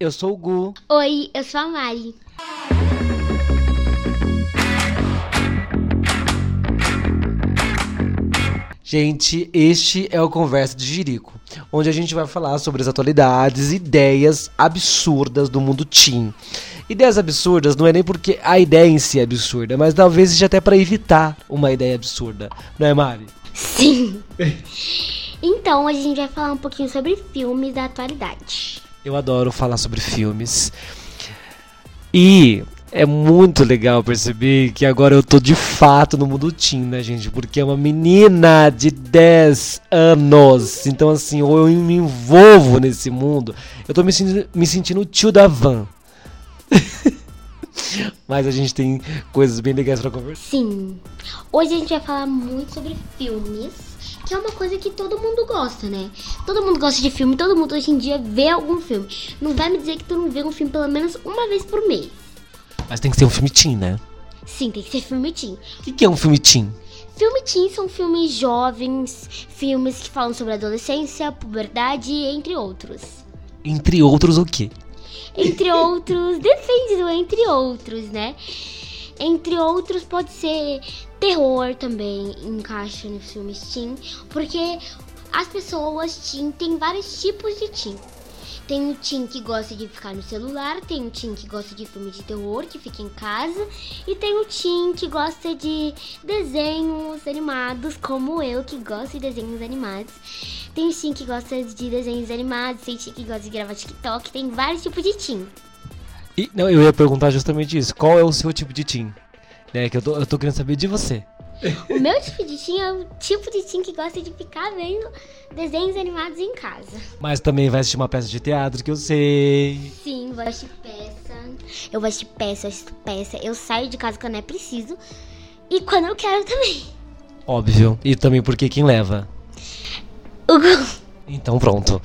Eu sou o Gu. Oi, eu sou a Mari. Gente, este é o Conversa de Jirico, onde a gente vai falar sobre as atualidades, ideias absurdas do mundo teen. Ideias absurdas não é nem porque a ideia em si é absurda, mas talvez seja até para evitar uma ideia absurda, não é, Mari? Sim. então, hoje a gente vai falar um pouquinho sobre filmes da atualidade. Eu adoro falar sobre filmes. E é muito legal perceber que agora eu tô de fato no mundo teen, né, gente? Porque é uma menina de 10 anos. Então, assim, ou eu me envolvo nesse mundo, eu tô me sentindo, me sentindo o tio da van. Mas a gente tem coisas bem legais pra conversar. Sim. Hoje a gente vai falar muito sobre filmes, que é uma coisa que todo mundo gosta, né? Todo mundo gosta de filme, todo mundo hoje em dia vê algum filme. Não vai me dizer que tu não vê um filme pelo menos uma vez por mês. Mas tem que ser um filme teen, né? Sim, tem que ser filme teen. O que, que é um filme teen? Filme teen são filmes jovens, filmes que falam sobre adolescência, puberdade, entre outros. Entre outros o quê? Entre outros, depende do entre outros, né? Entre outros pode ser terror também, encaixa nos filmes teen, porque as pessoas teen têm vários tipos de teen. Tem o Tim que gosta de ficar no celular, tem o Tim que gosta de filme de terror, que fica em casa, e tem o Tim que gosta de desenhos animados, como eu, que gosto de desenhos animados. Tem o Tim que gosta de desenhos animados, tem o Tim que gosta de gravar TikTok, tem vários tipos de Tim. E, não, eu ia perguntar justamente isso. Qual é o seu tipo de Tim? Né, que eu tô, eu tô querendo saber de você. O meu tipo de Tim é o tipo de Tim que gosta de ficar vendo desenhos animados em casa. Mas também vai assistir uma peça de teatro, que eu sei. Sim, vou assistir peça. Eu vou assistir peça, eu assisto peça. Eu saio de casa quando é preciso. E quando eu quero também. Óbvio. E também porque quem leva? O. Então pronto.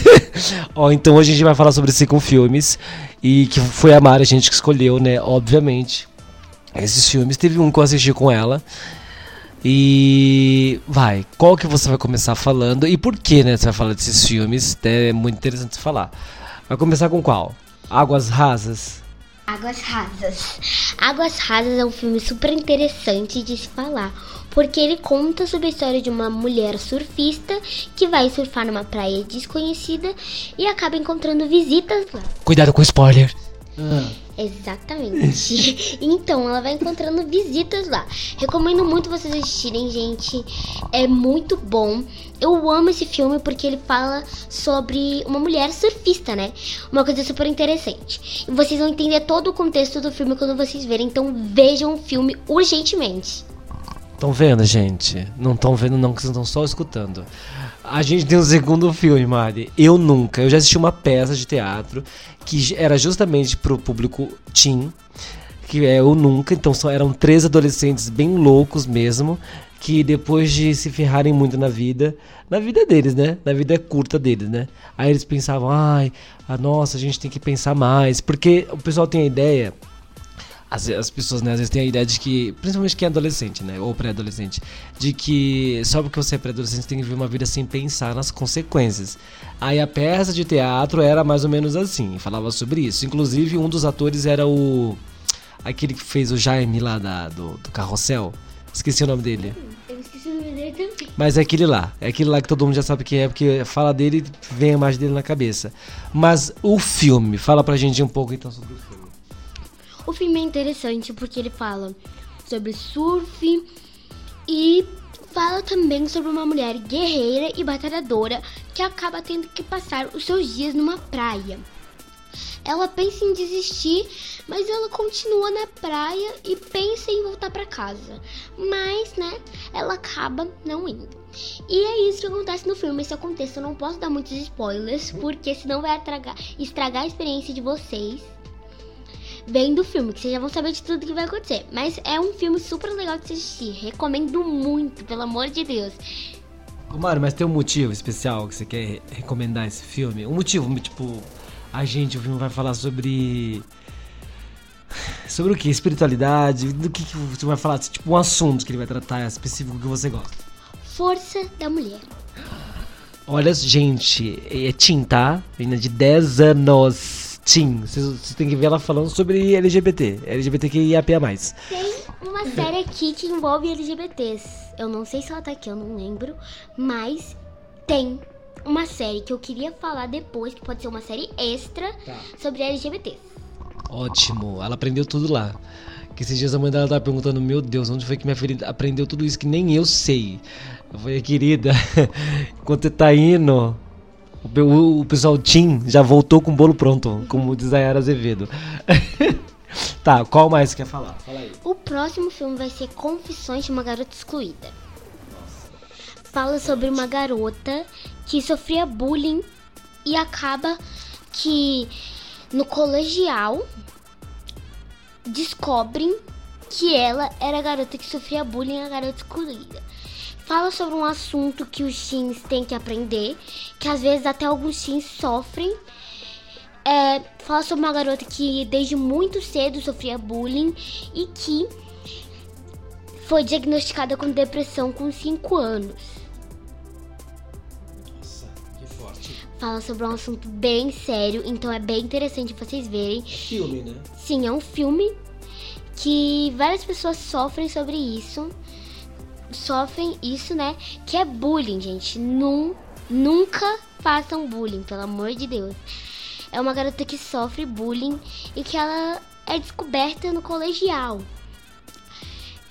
Ó, então hoje a gente vai falar sobre cinco filmes. E que foi a Mari a gente que escolheu, né? Obviamente esses filmes. Teve um que eu assisti com ela. E vai, qual que você vai começar falando e por que, né? Você vai falar desses filmes? É muito interessante falar. Vai começar com qual? Águas Rasas. Águas Rasas. Águas Rasas é um filme super interessante de se falar, porque ele conta sobre a história de uma mulher surfista que vai surfar numa praia desconhecida e acaba encontrando visitas lá. Cuidado com spoiler. Ah. Exatamente. então, ela vai encontrando visitas lá. Recomendo muito vocês assistirem, gente. É muito bom. Eu amo esse filme porque ele fala sobre uma mulher surfista, né? Uma coisa super interessante. E vocês vão entender todo o contexto do filme quando vocês verem. Então, vejam o filme urgentemente. Estão vendo, gente? Não estão vendo, não, que vocês estão só escutando. A gente tem um segundo filme, Mari. Eu nunca. Eu já assisti uma peça de teatro que era justamente pro público teen, que é Eu Nunca. Então só eram três adolescentes bem loucos mesmo, que depois de se ferrarem muito na vida, na vida deles, né? Na vida curta deles, né? Aí eles pensavam, ai, a nossa, a gente tem que pensar mais. Porque o pessoal tem a ideia as, as pessoas, né, às vezes têm a ideia de que, principalmente quem é adolescente, né, ou pré-adolescente, de que só porque você é pré-adolescente tem que viver uma vida sem pensar nas consequências. Aí a peça de teatro era mais ou menos assim, falava sobre isso. Inclusive, um dos atores era o. aquele que fez o Jaime lá da, do, do Carrossel. Esqueci o nome dele. Eu esqueci o nome dele também. Mas é aquele lá. É aquele lá que todo mundo já sabe quem é, porque fala dele vem a imagem dele na cabeça. Mas o filme, fala pra gente um pouco então sobre o filme. O filme é interessante porque ele fala sobre surf e fala também sobre uma mulher guerreira e batalhadora que acaba tendo que passar os seus dias numa praia. Ela pensa em desistir, mas ela continua na praia e pensa em voltar para casa. Mas, né, ela acaba não indo. E é isso que acontece no filme. Esse contexto eu não posso dar muitos spoilers, porque senão vai estragar, estragar a experiência de vocês vendo o filme, que vocês já vão saber de tudo que vai acontecer. Mas é um filme super legal de assistir. Recomendo muito, pelo amor de Deus. Ô Mário, mas tem um motivo especial que você quer recomendar esse filme? Um motivo, tipo, a gente, o filme vai falar sobre. Sobre o que? Espiritualidade? Do que, que você vai falar? Tipo, um assunto que ele vai tratar específico que você gosta. Força da mulher. Olha, gente, é Tim, tá? Menina de 10 anos. Tim. Vocês têm que ver ela falando sobre LGBT. LGBTQIAP+. Tem uma série aqui que envolve LGBTs. Eu não sei se ela tá aqui, eu não lembro. Mas tem uma série que eu queria falar depois, que pode ser uma série extra Tá. sobre LGBTs. Ótimo. Ela aprendeu tudo lá. Que esses dias a mãe dela tava perguntando, meu Deus, onde foi que minha filha aprendeu tudo isso que nem eu sei? Eu falei, querida, enquanto você tá indo, o, o- pessoal Tim já voltou com o bolo pronto, como diz a Yara Azevedo. tá, qual mais quer falar? Fala aí. O próximo filme vai ser Confissões de uma Garota Excluída. Fala sobre uma garota que sofria bullying e acaba que no colegial descobrem que ela era a garota que sofria bullying a garota excluída. Fala sobre um assunto que os teens têm que aprender, que às vezes até alguns teens sofrem. É, fala sobre uma garota que desde muito cedo sofria bullying e que foi diagnosticada com depressão com 5 anos. Nossa, que forte. Fala sobre um assunto bem sério, então é bem interessante vocês verem. Filme, né? Sim, é um filme que várias pessoas sofrem sobre isso. Sofrem isso, né? Que é bullying, gente. Nun, nunca façam bullying, pelo amor de Deus. É uma garota que sofre bullying e que ela é descoberta no colegial.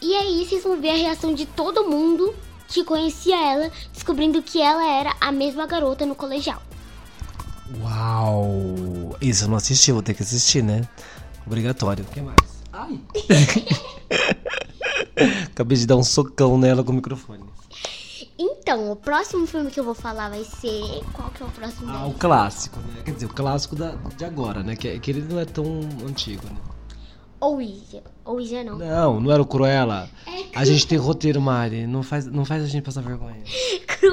E aí vocês vão ver a reação de todo mundo que conhecia ela, descobrindo que ela era a mesma garota no colegial. Uau! Isso eu não assisti, vou ter que assistir, né? Obrigatório. O que mais? Ai! Acabei de dar um socão nela com o microfone. Então, o próximo filme que eu vou falar vai ser. Qual que é o próximo? Ah, o clássico, né? Quer dizer, o clássico da, de agora, né? Que, que ele não é tão antigo, né? Ouija. Ouija não. Não, não era o Cruella. É A gente tem roteiro, Mari. Não faz, não faz a gente passar vergonha.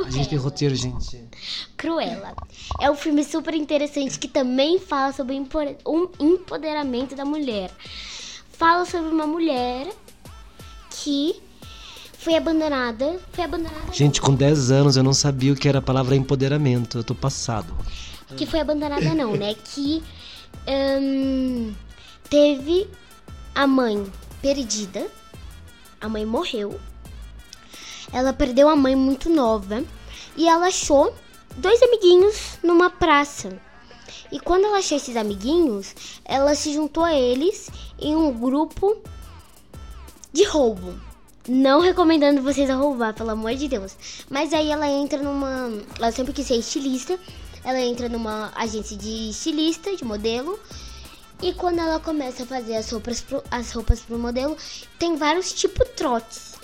A gente tem roteiro, gente. Cruella. É um filme super interessante que também fala sobre o empo- um empoderamento da mulher. Fala sobre uma mulher que foi abandonada. Foi abandonada. Gente, com 10 anos eu não sabia o que era a palavra empoderamento. Eu tô passado. Que foi abandonada não, né? Que hum, teve a mãe perdida. A mãe morreu. Ela perdeu a mãe muito nova. E ela achou dois amiguinhos numa praça. E quando ela achou esses amiguinhos, ela se juntou a eles em um grupo de roubo. Não recomendando vocês a roubar, pelo amor de Deus. Mas aí ela entra numa. Ela sempre quis ser estilista. Ela entra numa agência de estilista, de modelo. E quando ela começa a fazer as roupas pro, as roupas pro modelo, tem vários tipo trotes.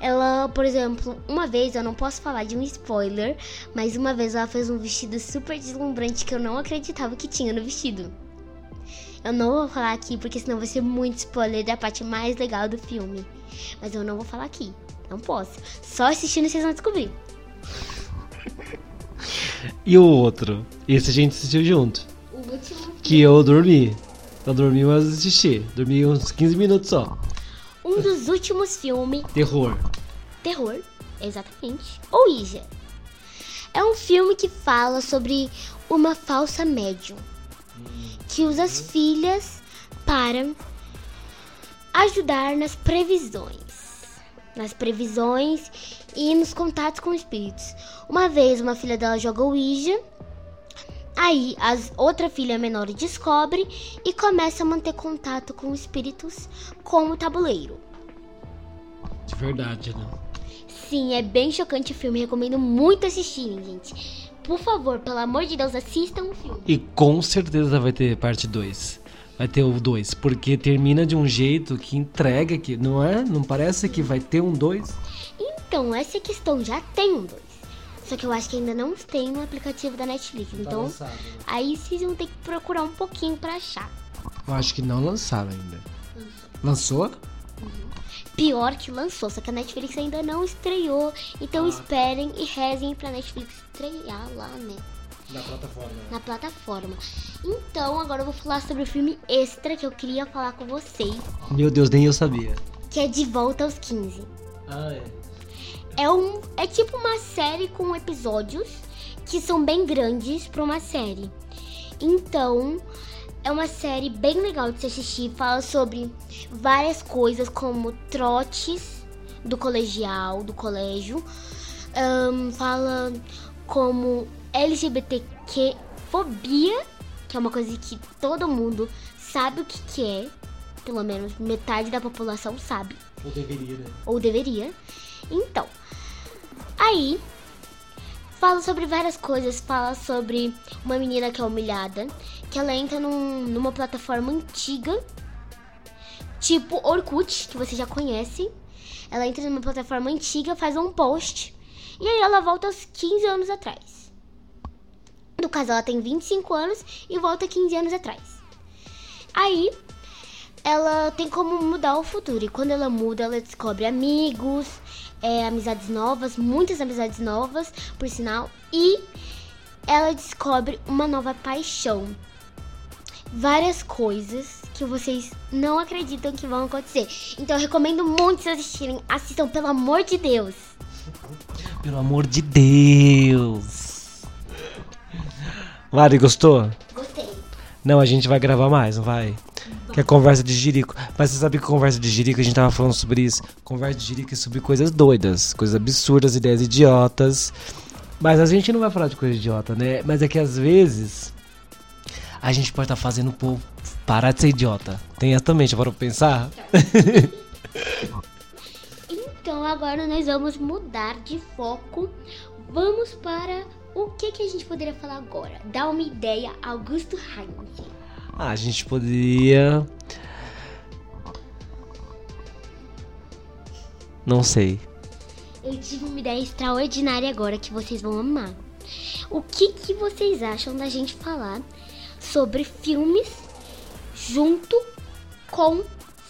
Ela, por exemplo, uma vez, eu não posso falar de um spoiler, mas uma vez ela fez um vestido super deslumbrante que eu não acreditava que tinha no vestido. Eu não vou falar aqui porque senão vai ser muito spoiler da parte mais legal do filme. Mas eu não vou falar aqui. Não posso. Só assistindo vocês vão descobrir. E o outro? Esse a gente assistiu junto. O último. Que eu dormi. Eu dormi, mas assisti. Dormi uns 15 minutos só. Um dos últimos filmes Terror. Terror, exatamente. Ouija. É um filme que fala sobre uma falsa médium que usa as filhas para ajudar nas previsões. Nas previsões e nos contatos com espíritos. Uma vez uma filha dela joga Ouija. Aí a outra filha menor descobre e começa a manter contato com espíritos com o tabuleiro. De verdade, né? Sim, é bem chocante o filme. Recomendo muito assistirem, gente. Por favor, pelo amor de Deus, assistam o filme. E com certeza vai ter parte 2. Vai ter o 2. Porque termina de um jeito que entrega que. Não é? Não parece que vai ter um 2? Então, essa questão já tem um dois. Só que eu acho que ainda não tem no aplicativo da Netflix. Então, lançado, né? aí vocês vão ter que procurar um pouquinho pra achar. Eu acho que não lançaram ainda. Lançou? Pior que lançou, só que a Netflix ainda não estreou. Então esperem e rezem pra Netflix estrear lá, né? Na plataforma. Na plataforma. Então, agora eu vou falar sobre o filme extra que eu queria falar com vocês. Meu Deus, nem eu sabia. Que é De Volta aos 15. Ah, é. É, um, é tipo uma série com episódios que são bem grandes para uma série. Então, é uma série bem legal de se assistir. Fala sobre várias coisas, como trotes do colegial, do colégio. Ahn, fala como LGBTQ fobia, que é uma coisa que todo mundo sabe o que, que é. Pelo menos metade da população sabe Ou deveria, né? ou deveria. Então, aí fala sobre várias coisas. Fala sobre uma menina que é humilhada, que ela entra num- numa plataforma antiga, tipo Orkut, que você já conhece. Ela entra numa plataforma antiga, faz um post, e aí ela volta aos 15 anos atrás. No caso, ela tem 25 anos e volta 15 anos atrás. Aí, ela tem como mudar o futuro. E quando ela muda, ela descobre amigos, é, amizades novas, muitas amizades novas, por sinal. E ela descobre uma nova paixão. Várias coisas que vocês não acreditam que vão acontecer. Então eu recomendo muito vocês assistirem. Assistam, pelo amor de Deus. Pelo amor de Deus. Mari, gostou? Gostei. Não, a gente vai gravar mais, não vai? Que é conversa de jirico. Mas você sabe que conversa de jirico, a gente tava falando sobre isso. Conversa de jirico é sobre coisas doidas, coisas absurdas, ideias idiotas. Mas a gente não vai falar de coisa idiota, né? Mas é que às vezes a gente pode estar fazendo o povo parar de ser idiota. Tem essa também, já parou pra pensar? Então agora nós vamos mudar de foco. Vamos para o que, que a gente poderia falar agora. Dá uma ideia, Augusto Heinz. Ah, a gente poderia. Não sei. Eu tive uma ideia extraordinária agora que vocês vão amar. O que, que vocês acham da gente falar sobre filmes junto com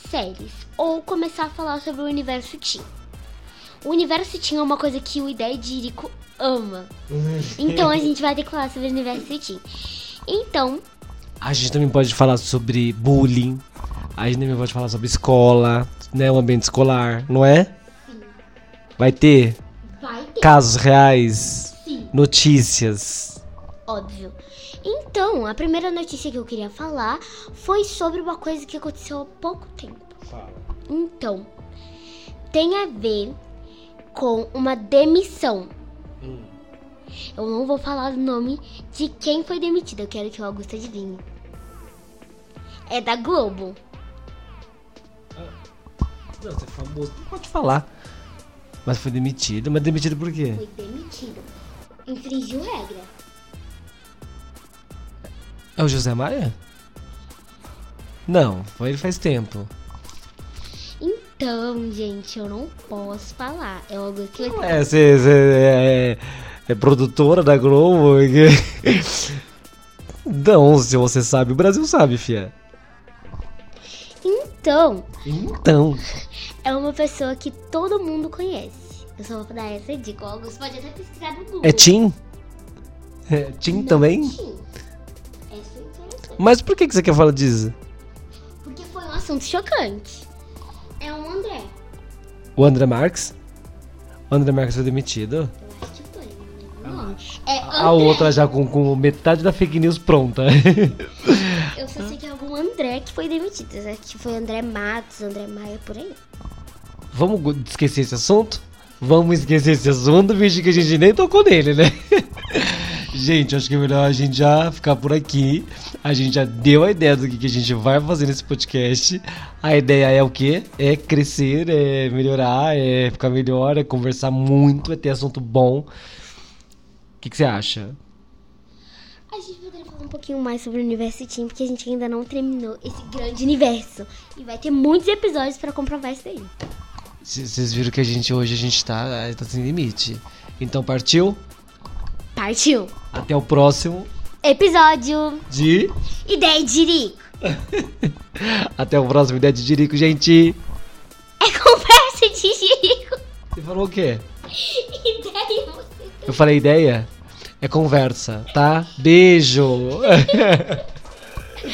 séries? Ou começar a falar sobre o universo Teen? O universo Teen é uma coisa que o Ideia de Irico ama. Então a gente vai ter que falar sobre o universo Teen. Então, A gente também pode falar sobre bullying. A gente também pode falar sobre escola, né? O ambiente escolar, não é? Vai ter vai ter. casos reais, Sim. notícias. Óbvio. Então, a primeira notícia que eu queria falar foi sobre uma coisa que aconteceu há pouco tempo. Então, tem a ver com uma demissão. Eu não vou falar o nome de quem foi demitido, eu quero que o Augusto adivinhe. É da Globo. Não, você é famoso, não pode falar. Mas foi demitido. Mas demitido por quê? Foi demitido. Infringiu regra. É o José Maia? Não, foi ele faz tempo. Então, gente, eu não posso falar. É o Augusto que vai É, você você é, é produtora da Globo? Não, se você sabe, o Brasil sabe, fia. Então, Então. é uma pessoa que todo mundo conhece. Eu só vou dar essa dica. O Augusto pode até pesquisar no Google. É Tim? É Tim também? Tim. Essa é. Mas por que, que você quer falar disso? Porque foi um assunto chocante. É um André. O André Marques? O André Marques foi demitido? É André. A outra já com, com metade da fake news pronta. Eu só sei que é algum André que foi demitido. Acho que foi André Matos, André Maia, por aí. Vamos esquecer esse assunto? Vamos esquecer esse assunto, visto que a gente nem tocou nele, né? gente, acho que é melhor a gente já ficar por aqui. A gente já deu a ideia do que, que a gente vai fazer nesse podcast. A ideia é o quê? É crescer, é melhorar, é ficar melhor, é conversar muito, é ter assunto bom. O que, que você acha? A gente poderia falar um pouquinho mais sobre o universo Team, porque a gente ainda não terminou esse grande universo. E vai ter muitos episódios pra comprovar isso daí. Vocês viram que a gente hoje a gente tá, tá sem limite. Então partiu? Partiu! Até o próximo Episódio de. Ideia de Jirico. Até o próximo ideia de Jirico, gente. É conversa de Jirico. Você falou o quê? Ideia você Eu falei ideia? É conversa, tá? Beijo!